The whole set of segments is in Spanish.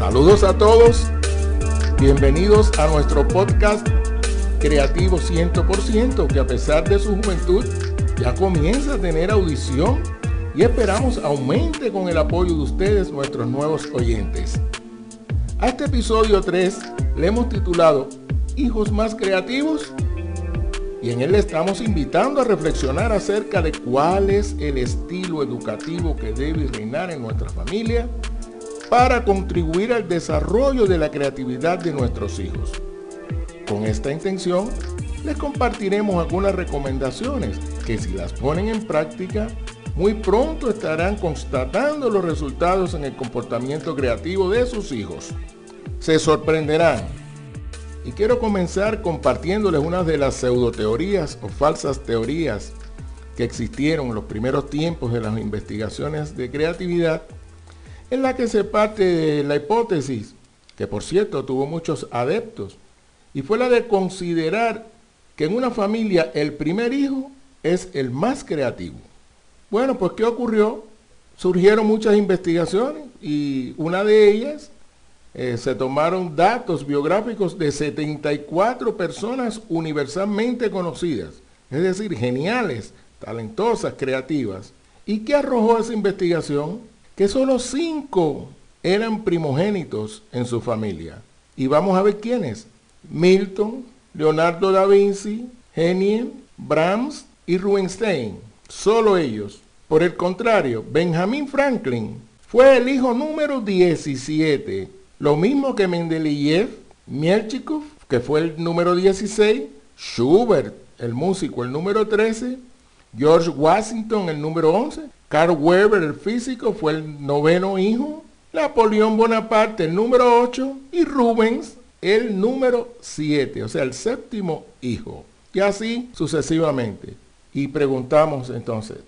Saludos a todos, bienvenidos a nuestro podcast Creativo 100%, que a pesar de su juventud ya comienza a tener audición y esperamos aumente con el apoyo de ustedes, nuestros nuevos oyentes. A este episodio 3 le hemos titulado Hijos más creativos y en él le estamos invitando a reflexionar acerca de cuál es el estilo educativo que debe reinar en nuestra familia para contribuir al desarrollo de la creatividad de nuestros hijos. Con esta intención, les compartiremos algunas recomendaciones que si las ponen en práctica, muy pronto estarán constatando los resultados en el comportamiento creativo de sus hijos. Se sorprenderán y quiero comenzar compartiéndoles una de las pseudoteorías o falsas teorías que existieron en los primeros tiempos de las investigaciones de creatividad, en la que se parte de la hipótesis, que por cierto tuvo muchos adeptos, y fue la de considerar que en una familia el primer hijo es el más creativo. Bueno, pues ¿qué ocurrió? Surgieron muchas investigaciones y una de ellas eh, se tomaron datos biográficos de 74 personas universalmente conocidas, es decir, geniales, talentosas, creativas. ¿Y qué arrojó esa investigación? Que solo cinco eran primogénitos en su familia. Y vamos a ver quiénes. Milton, Leonardo da Vinci, Henien, Brahms y Rubinstein. Solo ellos. Por el contrario, Benjamin Franklin fue el hijo número 17 lo mismo que Mendeleev, Mielchikov, que fue el número 16, Schubert, el músico, el número 13, George Washington, el número 11, Carl Weber, el físico, fue el noveno hijo, Napoleón Bonaparte, el número 8, y Rubens, el número 7, o sea, el séptimo hijo. Y así sucesivamente. Y preguntamos entonces,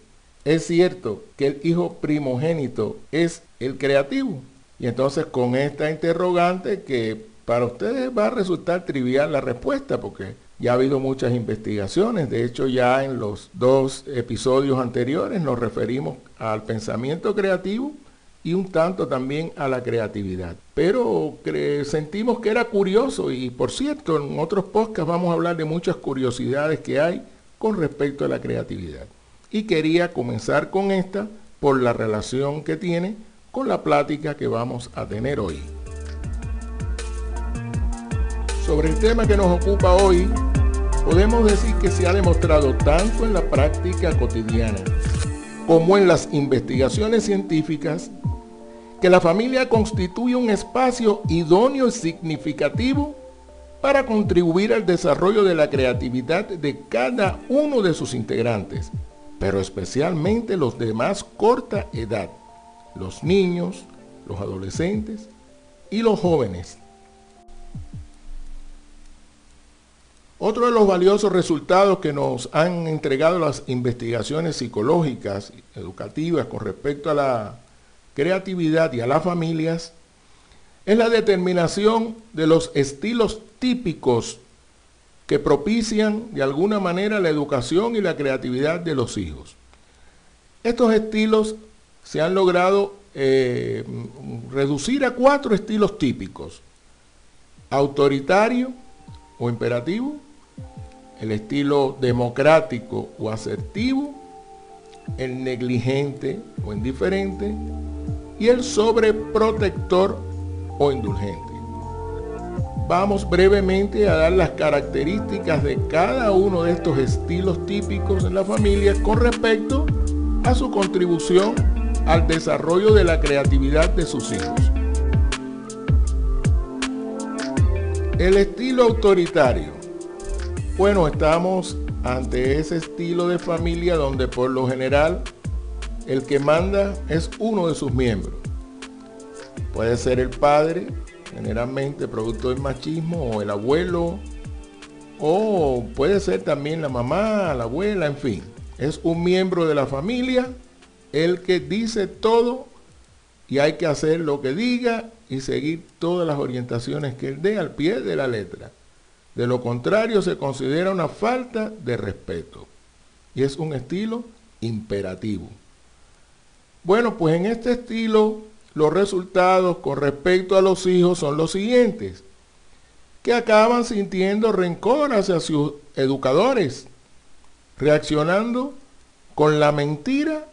¿es cierto que el hijo primogénito es el creativo? Y entonces con esta interrogante que para ustedes va a resultar trivial la respuesta porque ya ha habido muchas investigaciones. De hecho ya en los dos episodios anteriores nos referimos al pensamiento creativo y un tanto también a la creatividad. Pero sentimos que era curioso y por cierto en otros podcasts vamos a hablar de muchas curiosidades que hay con respecto a la creatividad. Y quería comenzar con esta por la relación que tiene con la plática que vamos a tener hoy. Sobre el tema que nos ocupa hoy, podemos decir que se ha demostrado tanto en la práctica cotidiana como en las investigaciones científicas que la familia constituye un espacio idóneo y significativo para contribuir al desarrollo de la creatividad de cada uno de sus integrantes, pero especialmente los de más corta edad los niños, los adolescentes y los jóvenes. Otro de los valiosos resultados que nos han entregado las investigaciones psicológicas, educativas con respecto a la creatividad y a las familias es la determinación de los estilos típicos que propician de alguna manera la educación y la creatividad de los hijos. Estos estilos se han logrado eh, reducir a cuatro estilos típicos. Autoritario o imperativo, el estilo democrático o asertivo, el negligente o indiferente y el sobreprotector o indulgente. Vamos brevemente a dar las características de cada uno de estos estilos típicos en la familia con respecto a su contribución al desarrollo de la creatividad de sus hijos. El estilo autoritario. Bueno, estamos ante ese estilo de familia donde por lo general el que manda es uno de sus miembros. Puede ser el padre, generalmente producto del machismo, o el abuelo, o puede ser también la mamá, la abuela, en fin. Es un miembro de la familia el que dice todo y hay que hacer lo que diga y seguir todas las orientaciones que él dé al pie de la letra. De lo contrario se considera una falta de respeto y es un estilo imperativo. Bueno, pues en este estilo los resultados con respecto a los hijos son los siguientes, que acaban sintiendo rencor hacia sus educadores, reaccionando con la mentira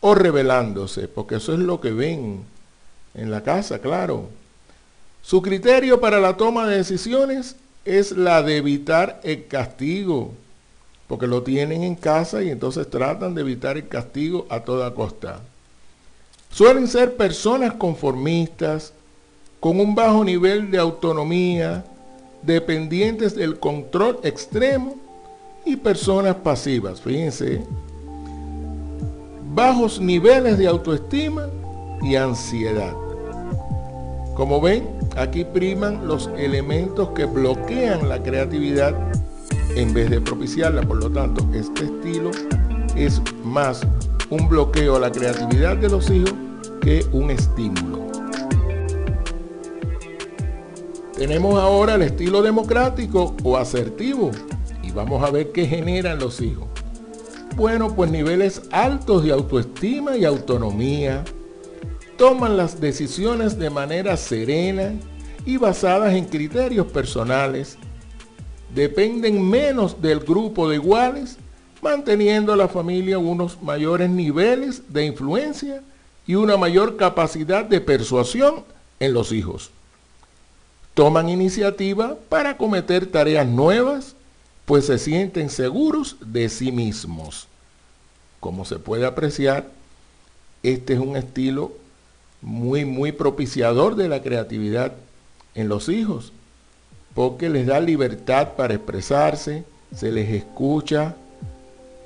o rebelándose, porque eso es lo que ven en la casa, claro. Su criterio para la toma de decisiones es la de evitar el castigo, porque lo tienen en casa y entonces tratan de evitar el castigo a toda costa. Suelen ser personas conformistas, con un bajo nivel de autonomía, dependientes del control extremo y personas pasivas. Fíjense, bajos niveles de autoestima y ansiedad. Como ven, aquí priman los elementos que bloquean la creatividad en vez de propiciarla. Por lo tanto, este estilo es más un bloqueo a la creatividad de los hijos que un estímulo. Tenemos ahora el estilo democrático o asertivo y vamos a ver qué generan los hijos. Bueno, pues niveles altos de autoestima y autonomía, toman las decisiones de manera serena y basadas en criterios personales, dependen menos del grupo de iguales, manteniendo a la familia unos mayores niveles de influencia y una mayor capacidad de persuasión en los hijos. Toman iniciativa para cometer tareas nuevas, pues se sienten seguros de sí mismos. Como se puede apreciar, este es un estilo muy, muy propiciador de la creatividad en los hijos porque les da libertad para expresarse, se les escucha,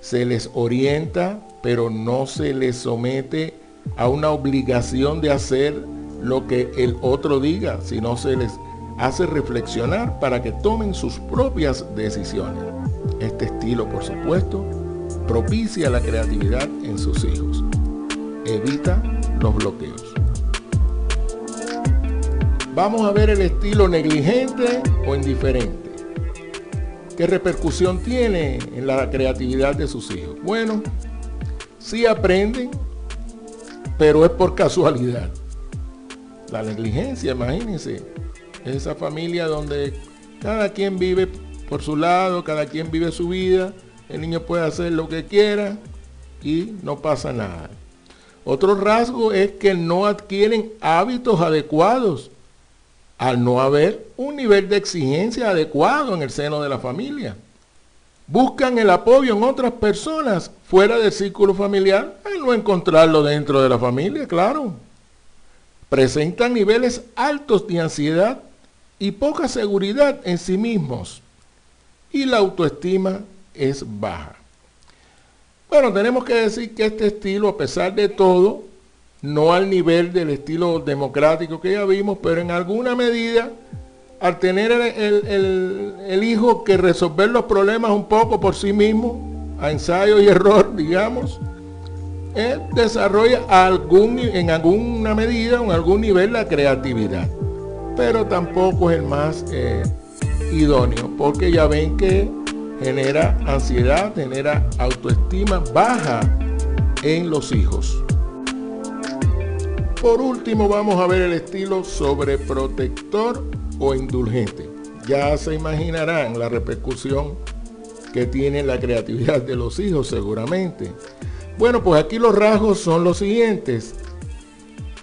se les orienta, pero no se les somete a una obligación de hacer lo que el otro diga, sino se les hace reflexionar para que tomen sus propias decisiones. Este estilo, por supuesto, propicia la creatividad en sus hijos. Evita los bloqueos. Vamos a ver el estilo negligente o indiferente. ¿Qué repercusión tiene en la creatividad de sus hijos? Bueno, sí aprenden, pero es por casualidad. La negligencia, imagínense, esa familia donde cada quien vive por su lado, cada quien vive su vida, el niño puede hacer lo que quiera y no pasa nada. Otro rasgo es que no adquieren hábitos adecuados al no haber un nivel de exigencia adecuado en el seno de la familia. Buscan el apoyo en otras personas fuera del círculo familiar al no encontrarlo dentro de la familia, claro. Presentan niveles altos de ansiedad y poca seguridad en sí mismos. Y la autoestima es baja. Bueno, tenemos que decir que este estilo, a pesar de todo, no al nivel del estilo democrático que ya vimos, pero en alguna medida, al tener el, hijo que resolver los problemas un poco por sí mismo, a ensayo y error, digamos, él desarrolla algún, en alguna medida en algún nivel la creatividad. Pero tampoco es el más eh, idóneo, porque ya ven que genera ansiedad, genera autoestima baja en los hijos. Por último vamos a ver el estilo sobreprotector o indulgente. Ya se imaginarán la repercusión que tiene la creatividad de los hijos seguramente. Bueno, pues aquí los rasgos son los siguientes.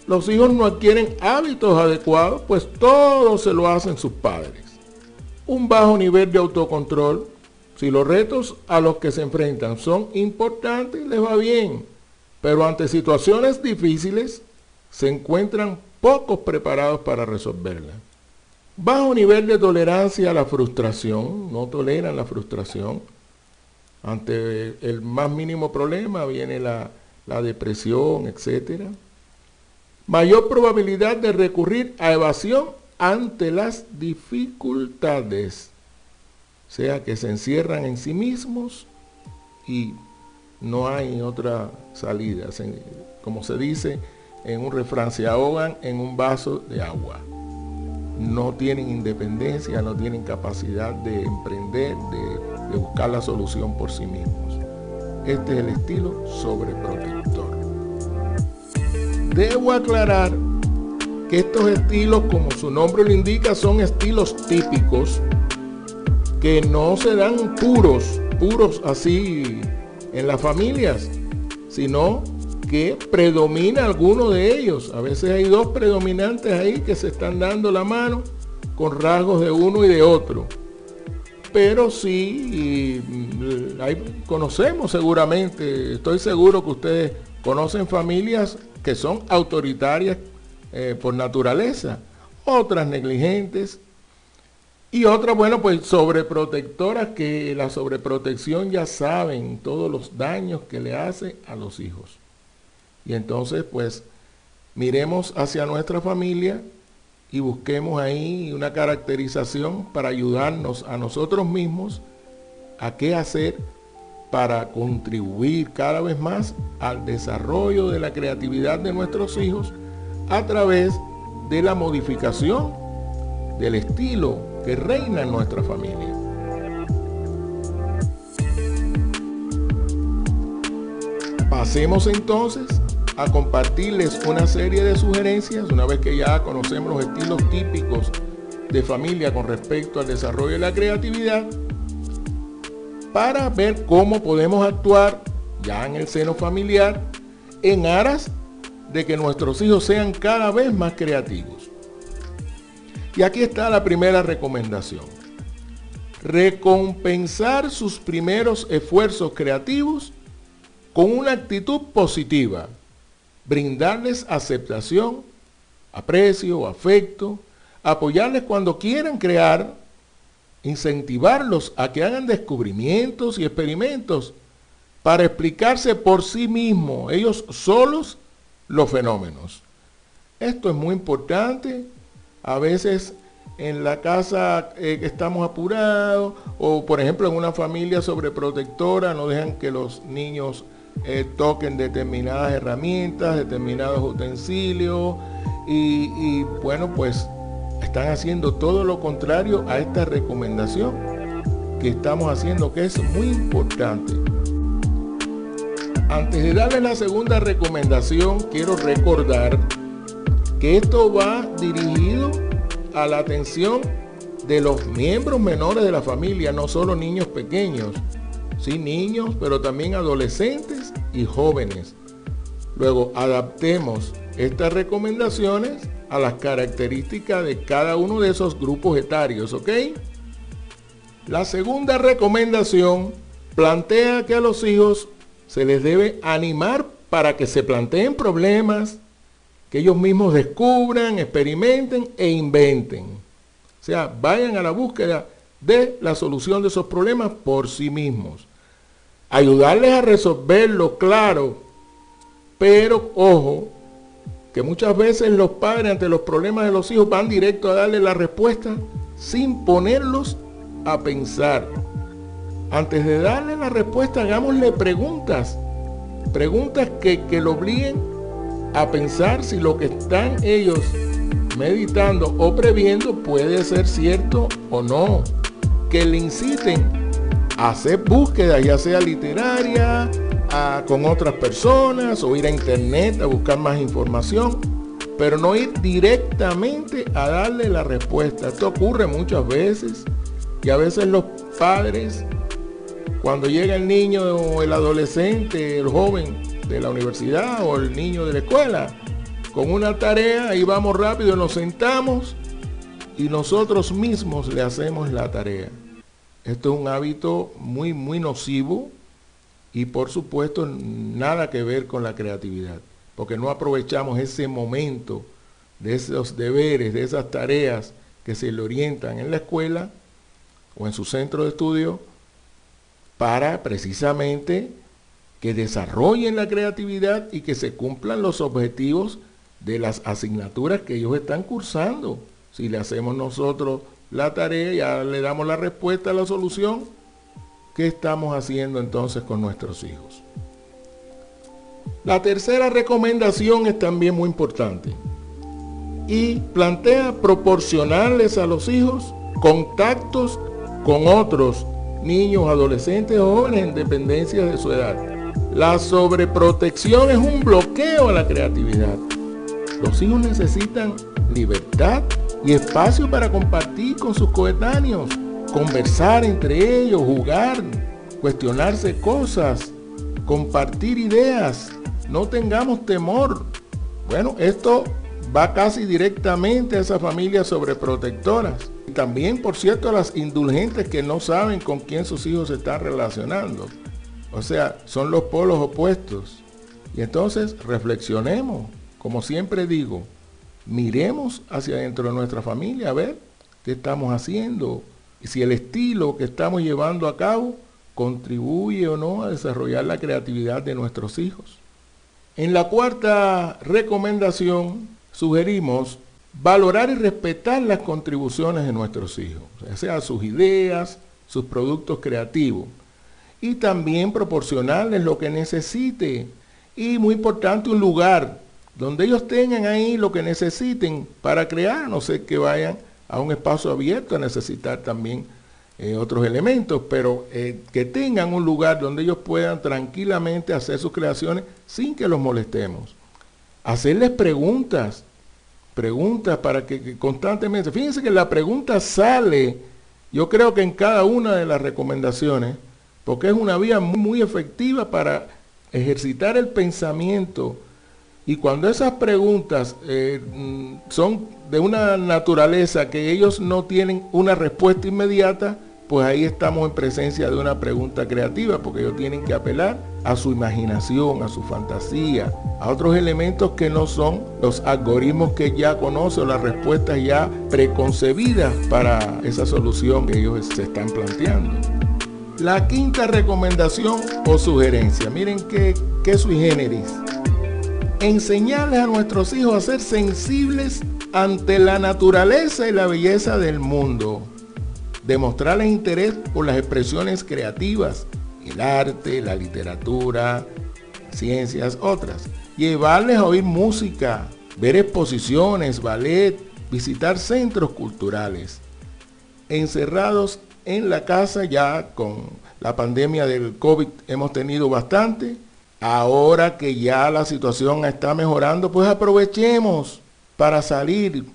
Los hijos no adquieren hábitos adecuados, pues todo se lo hacen sus padres. Un bajo nivel de autocontrol. Si los retos a los que se enfrentan son importantes, les va bien. Pero ante situaciones difíciles, se encuentran pocos preparados para resolverla. Bajo nivel de tolerancia a la frustración, no toleran la frustración. Ante el más mínimo problema viene la, la depresión, etc. Mayor probabilidad de recurrir a evasión ante las dificultades. O sea, que se encierran en sí mismos y no hay otra salida. Como se dice, en un refrán, se ahogan en un vaso de agua. No tienen independencia, no tienen capacidad de emprender, de, buscar la solución por sí mismos. Este es el estilo sobreprotector. debo aclarar que estos estilos, como su nombre lo indica, son estilos típicos que no se dan puros, puros así en las familias, sino que predomina alguno de ellos. A veces hay dos predominantes ahí que se están dando la mano con rasgos de uno y de otro. Pero sí, mm, conocemos seguramente, estoy seguro que ustedes conocen familias que son autoritarias eh, por naturaleza, otras negligentes y otras, bueno, pues sobreprotectoras que la sobreprotección ya saben todos los daños que le hace a los hijos. Y entonces, pues, miremos hacia nuestra familia y busquemos ahí una caracterización para ayudarnos a nosotros mismos a qué hacer para contribuir cada vez más al desarrollo de la creatividad de nuestros hijos a través de la modificación del estilo que reina en nuestra familia. Pasemos entonces a compartirles una serie de sugerencias, una vez que ya conocemos los estilos típicos de familia con respecto al desarrollo de la creatividad, para ver cómo podemos actuar ya en el seno familiar en aras de que nuestros hijos sean cada vez más creativos. Y aquí está la primera recomendación. Recompensar sus primeros esfuerzos creativos con una actitud positiva brindarles aceptación, aprecio, afecto, apoyarles cuando quieran crear, incentivarlos a que hagan descubrimientos y experimentos para explicarse por sí mismos, ellos solos, los fenómenos. Esto es muy importante. A veces en la casa eh, estamos apurados o por ejemplo en una familia sobreprotectora no dejan que los niños eh, toquen determinadas herramientas, determinados utensilios y, bueno, pues están haciendo todo lo contrario a esta recomendación que estamos haciendo, que es muy importante. Antes de darle la segunda recomendación, quiero recordar que esto va dirigido a la atención de los miembros menores de la familia, no solo niños pequeños, sí niños, pero también adolescentes y jóvenes. Luego adaptemos estas recomendaciones a las características de cada uno de esos grupos etarios, ¿ok? La segunda recomendación plantea que a los hijos se les debe animar para que se planteen problemas, que ellos mismos descubran, experimenten e inventen. O sea, vayan a la búsqueda de la solución de esos problemas por sí mismos ayudarles a resolverlo, claro, pero ojo, que muchas veces los padres ante los problemas de los hijos van directo a darle la respuesta sin ponerlos a pensar. Antes de darle la respuesta, hagámosle preguntas, preguntas que, que lo obliguen a pensar si lo que están ellos meditando o previendo puede ser cierto o no, que le inciten hacer búsquedas, ya sea literaria, con otras personas o ir a internet a buscar más información, pero no ir directamente a darle la respuesta. Esto ocurre muchas veces y a veces los padres, cuando llega el niño o el adolescente, el joven de la universidad o el niño de la escuela, con una tarea, ahí vamos rápido, nos sentamos y nosotros mismos le hacemos la tarea. Esto es un hábito muy, muy nocivo y por supuesto nada que ver con la creatividad, porque no aprovechamos ese momento de esos deberes, de esas tareas que se le orientan en la escuela o en su centro de estudio para precisamente que desarrollen la creatividad y que se cumplan los objetivos de las asignaturas que ellos están cursando. Si le hacemos nosotros la tarea, ya le damos la respuesta a la solución. ¿Qué estamos haciendo entonces con nuestros hijos? La tercera recomendación es también muy importante y plantea proporcionarles a los hijos contactos con otros niños, adolescentes o jóvenes en dependencia de su edad. La sobreprotección es un bloqueo a la creatividad. Los hijos necesitan libertad y espacio para compartir con sus coetáneos, conversar entre ellos, jugar, cuestionarse cosas, compartir ideas. No tengamos temor. Bueno, esto va casi directamente a esas familias sobreprotectoras. Y también, por cierto, a las indulgentes que no saben con quién sus hijos se están relacionando. O sea, son los polos opuestos. Y entonces reflexionemos, como siempre digo, miremos hacia dentro de nuestra familia a ver qué estamos haciendo y si el estilo que estamos llevando a cabo contribuye o no a desarrollar la creatividad de nuestros hijos. En la cuarta recomendación sugerimos valorar y respetar las contribuciones de nuestros hijos, ya sea sus ideas, sus productos creativos, y también proporcionarles lo que necesite. Y muy importante, un lugar donde ellos tengan ahí lo que necesiten para crear, no sé que vayan a un espacio abierto a necesitar también eh, otros elementos, pero eh, que tengan un lugar donde ellos puedan tranquilamente hacer sus creaciones sin que los molestemos. Hacerles preguntas, preguntas para que, constantemente, fíjense que la pregunta sale, yo creo que en cada una de las recomendaciones, porque es una vía muy, muy efectiva para ejercitar el pensamiento y cuando esas preguntas eh, mm, son de una naturaleza que ellos no tienen una respuesta inmediata, pues ahí estamos en presencia de una pregunta creativa, porque ellos tienen que apelar a su imaginación, a su fantasía, a otros elementos que no son los algoritmos que ya conocen o las respuestas ya preconcebidas para esa solución que ellos se están planteando. La quinta recomendación o sugerencia, miren qué, qué sui generis enseñarles a nuestros hijos a ser sensibles ante la naturaleza y la belleza del mundo. Demostrarles interés por las expresiones creativas, el arte, la literatura, ciencias, otras. Llevarles a oír música, ver exposiciones, ballet, visitar centros culturales. Encerrados en la casa ya con la pandemia del COVID hemos tenido bastante Ahora que ya la situación está mejorando, pues aprovechemos para salir.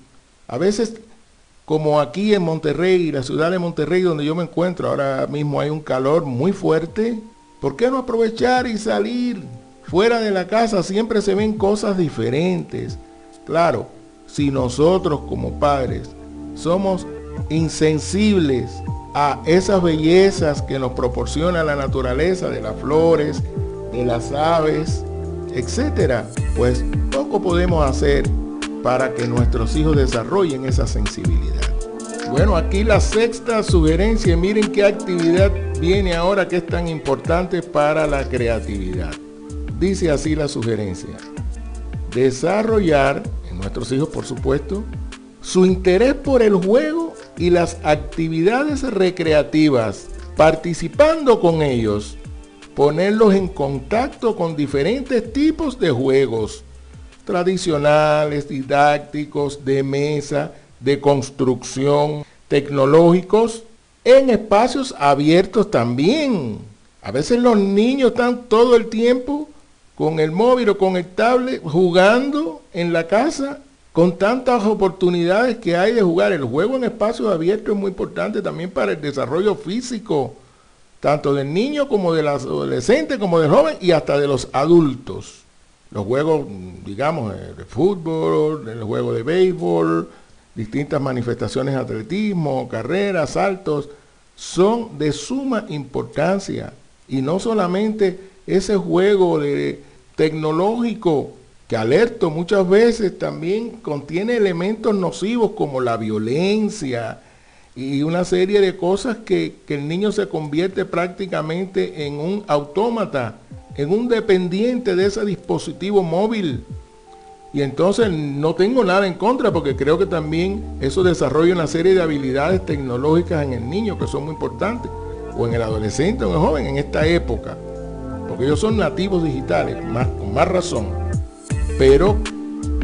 A veces, como aquí en Monterrey, la ciudad de Monterrey donde yo me encuentro, ahora mismo hay un calor muy fuerte. ¿Por qué no aprovechar y salir? Fuera de la casa siempre se ven cosas diferentes. Claro, si nosotros como padres somos insensibles a esas bellezas que nos proporciona la naturaleza de las flores, de las aves, etcétera, pues poco podemos hacer para que nuestros hijos desarrollen esa sensibilidad. Bueno, aquí la sexta sugerencia, miren qué actividad viene ahora que es tan importante para la creatividad. Dice así la sugerencia. Desarrollar, en nuestros hijos por supuesto, su interés por el juego y las actividades recreativas, participando con ellos ponerlos en contacto con diferentes tipos de juegos tradicionales, didácticos, de mesa, de construcción, tecnológicos, en espacios abiertos también. A veces los niños están todo el tiempo con el móvil o con el tablet jugando en la casa con tantas oportunidades que hay de jugar. El juego en espacios abiertos es muy importante también para el desarrollo físico tanto del niño como del adolescente, como del joven y hasta de los adultos. Los juegos, digamos, eh, de fútbol, el juego de béisbol, distintas manifestaciones de atletismo, carreras, saltos, son de suma importancia. Y no solamente ese juego de tecnológico que alerto muchas veces también contiene elementos nocivos como la violencia, y una serie de cosas que, el niño se convierte prácticamente en un autómata, en un dependiente de ese dispositivo móvil. Y entonces no tengo nada en contra porque creo que también eso desarrolla una serie de habilidades tecnológicas en el niño que son muy importantes, o en el adolescente o en el joven en esta época, porque ellos son nativos digitales, con más razón. Pero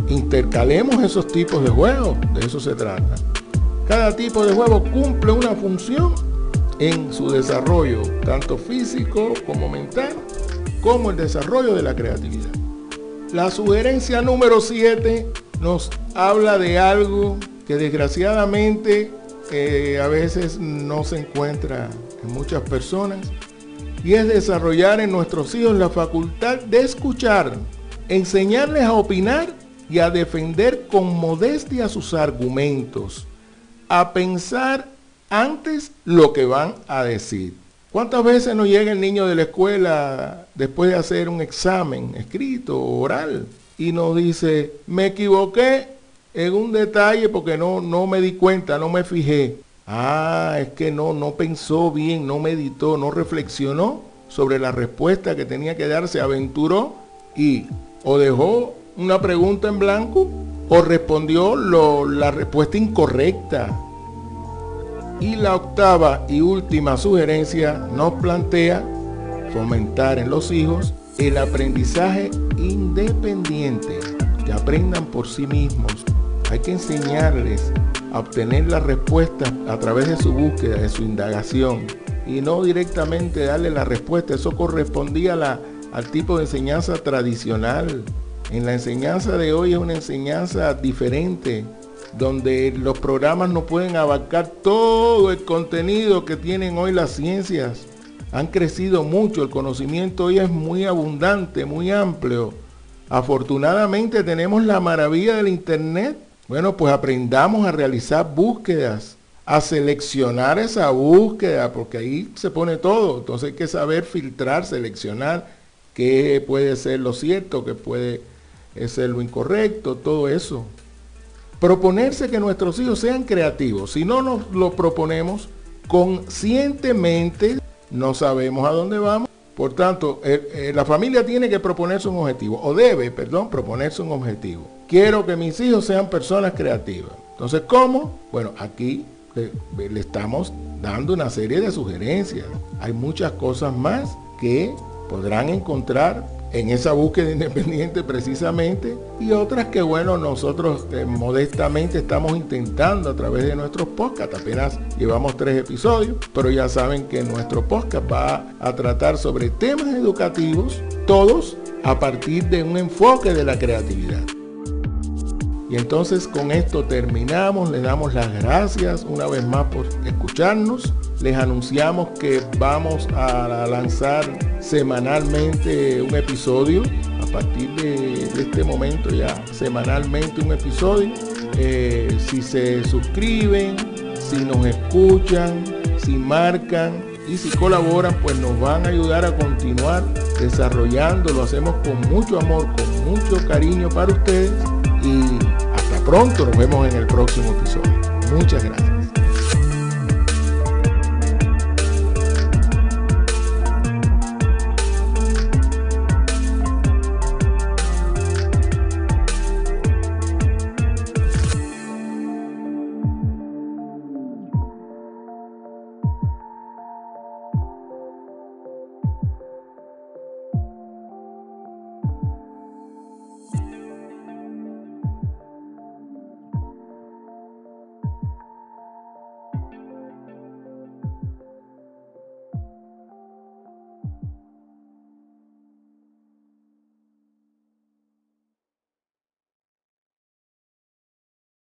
intercalemos esos tipos de juegos, de eso se trata. Cada tipo de juego cumple una función en su desarrollo, tanto físico como mental, como el desarrollo de la creatividad. La sugerencia número 7 nos habla de algo que desgraciadamente eh, a veces no se encuentra en muchas personas y es desarrollar en nuestros hijos la facultad de escuchar, enseñarles a opinar y a defender con modestia sus argumentos, a pensar antes lo que van a decir. ¿Cuántas veces nos llega el niño de la escuela después de hacer un examen escrito o oral y nos dice, me equivoqué en un detalle porque no, no me di cuenta, no me fijé? Ah, es que no, no pensó bien, no meditó, no reflexionó sobre la respuesta que tenía que dar, se aventuró y o dejó una pregunta en blanco o respondió la respuesta incorrecta. Y la octava y última sugerencia nos plantea fomentar en los hijos el aprendizaje independiente, que aprendan por sí mismos. Hay que enseñarles a obtener la respuesta a través de su búsqueda, de su indagación, y no directamente darle la respuesta. Eso correspondía al tipo de enseñanza tradicional. En la enseñanza de hoy es una enseñanza diferente, donde los programas no pueden abarcar todo el contenido que tienen hoy las ciencias. Han crecido mucho, el conocimiento hoy es muy abundante, muy amplio. Afortunadamente tenemos la maravilla del Internet. Bueno, pues aprendamos a realizar búsquedas, a seleccionar esa búsqueda, porque ahí se pone todo. Entonces hay que saber filtrar, seleccionar qué puede ser lo cierto, qué puede es lo incorrecto, todo eso. Proponerse que nuestros hijos sean creativos. Si no nos lo proponemos conscientemente, no sabemos a dónde vamos. Por tanto, eh, eh, la familia tiene que proponerse un objetivo, o debe, perdón, proponerse un objetivo. Quiero que mis hijos sean personas creativas. Entonces, ¿cómo? Bueno, aquí le, le estamos dando una serie de sugerencias. Hay muchas cosas más que podrán encontrar en esa búsqueda independiente precisamente y otras que bueno nosotros eh, modestamente estamos intentando a través de nuestros podcasts. Apenas llevamos tres episodios pero ya saben que nuestro podcast va a tratar sobre temas educativos todos a partir de un enfoque de la creatividad. Y entonces con esto terminamos, les damos las gracias una vez más por escucharnos. Les anunciamos que vamos a lanzar semanalmente un episodio. A partir de, este momento ya semanalmente un episodio. Eh, si se suscriben, si nos escuchan, si marcan y si colaboran, pues nos van a ayudar a continuar desarrollando. Lo hacemos con mucho amor, con mucho cariño para ustedes y hasta pronto, nos vemos en el próximo episodio. Muchas gracias.